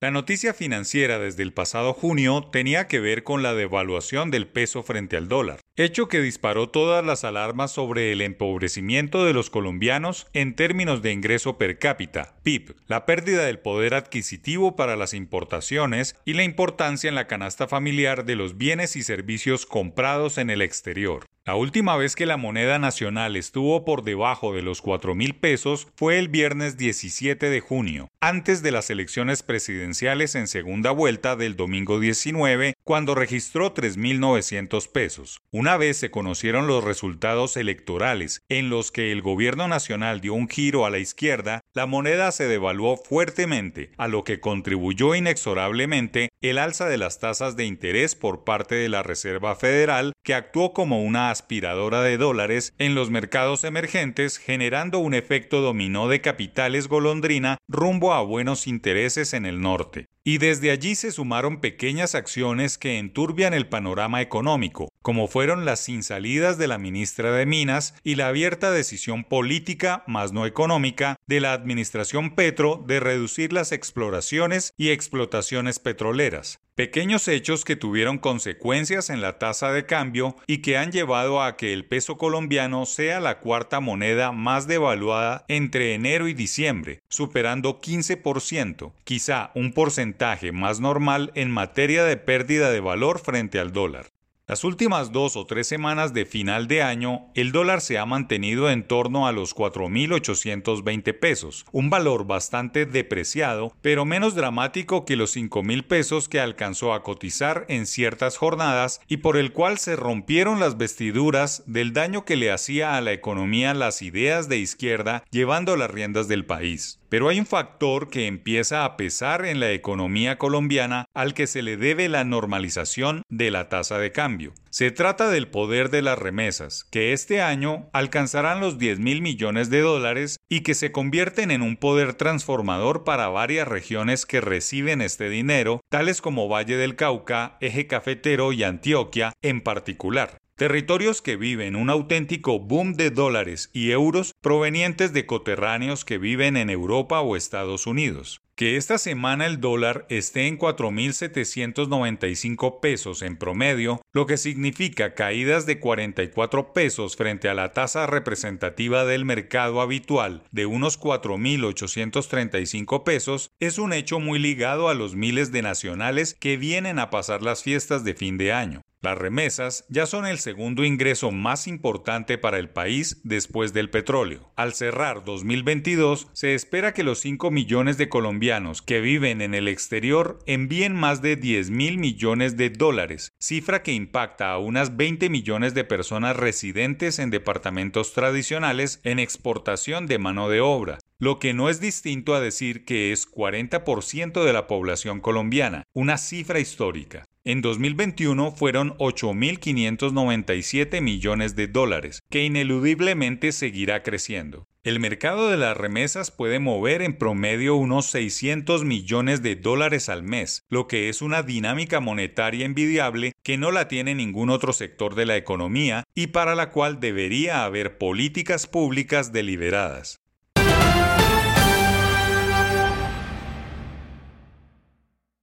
La noticia financiera desde el pasado junio tenía que ver con la devaluación del peso frente al dólar, hecho que disparó todas las alarmas sobre el empobrecimiento de los colombianos en términos de ingreso per cápita, PIB, la pérdida del poder adquisitivo para las importaciones y la importancia en la canasta familiar de los bienes y servicios comprados en el exterior. La última vez que la moneda nacional estuvo por debajo de los 4 mil pesos fue el viernes 17 de junio, antes de las elecciones presidenciales en segunda vuelta del domingo 19, cuando registró 3.900 pesos. Una vez se conocieron los resultados electorales en los que el gobierno nacional dio un giro a la izquierda, la moneda se devaluó fuertemente, a lo que contribuyó inexorablemente el alza de las tasas de interés por parte de la Reserva Federal, que actuó como una aspiradora de dólares en los mercados emergentes, generando un efecto dominó de capitales golondrina rumbo a buenos intereses en el norte. Y desde allí se sumaron pequeñas acciones que enturbian el panorama económico, como fueron las sin salidas de la ministra de Minas y la abierta decisión política, más no económica, de la administración Petro de reducir las exploraciones y explotaciones petroleras. Pequeños hechos que tuvieron consecuencias en la tasa de cambio y que han llevado a que el peso colombiano sea la cuarta moneda más devaluada entre enero y diciembre, superando 15%, quizá un porcentaje más normal en materia de pérdida de valor frente al dólar. Las últimas dos o tres semanas de final de año, el dólar se ha mantenido en torno a los 4.820 pesos, un valor bastante depreciado, pero menos dramático que los 5.000 pesos que alcanzó a cotizar en ciertas jornadas y por el cual se rompieron las vestiduras del daño que le hacía a la economía las ideas de izquierda llevando las riendas del país. Pero hay un factor que empieza a pesar en la economía colombiana al que se le debe la normalización de la tasa de cambio. Se trata del poder de las remesas, que este año alcanzarán los 10 mil millones de dólares y que se convierten en un poder transformador para varias regiones que reciben este dinero, tales como Valle del Cauca, Eje Cafetero y Antioquia en particular territorios que viven un auténtico boom de dólares y euros provenientes de coterráneos que viven en Europa o Estados Unidos. Que esta semana el dólar esté en 4.795 pesos en promedio, lo que significa caídas de 44 pesos frente a la tasa representativa del mercado habitual de unos 4.835 pesos, es un hecho muy ligado a los miles de nacionales que vienen a pasar las fiestas de fin de año. Las remesas ya son el segundo ingreso más importante para el país después del Al cerrar 2022, se espera que los 5 millones de colombianos que viven en el exterior envíen más de 10 mil millones de dólares, cifra que impacta a unas 20 millones de personas residentes en departamentos tradicionales en exportación de mano de obra, lo que no es distinto a decir que es 40% de la población colombiana, una cifra histórica. En 2021 fueron 8.597 millones de dólares, que ineludiblemente seguirá creciendo. El mercado de las remesas puede mover en promedio unos 600 millones de dólares al mes, lo que es una dinámica monetaria envidiable que no la tiene ningún otro sector de la economía y para la cual debería haber políticas públicas deliberadas.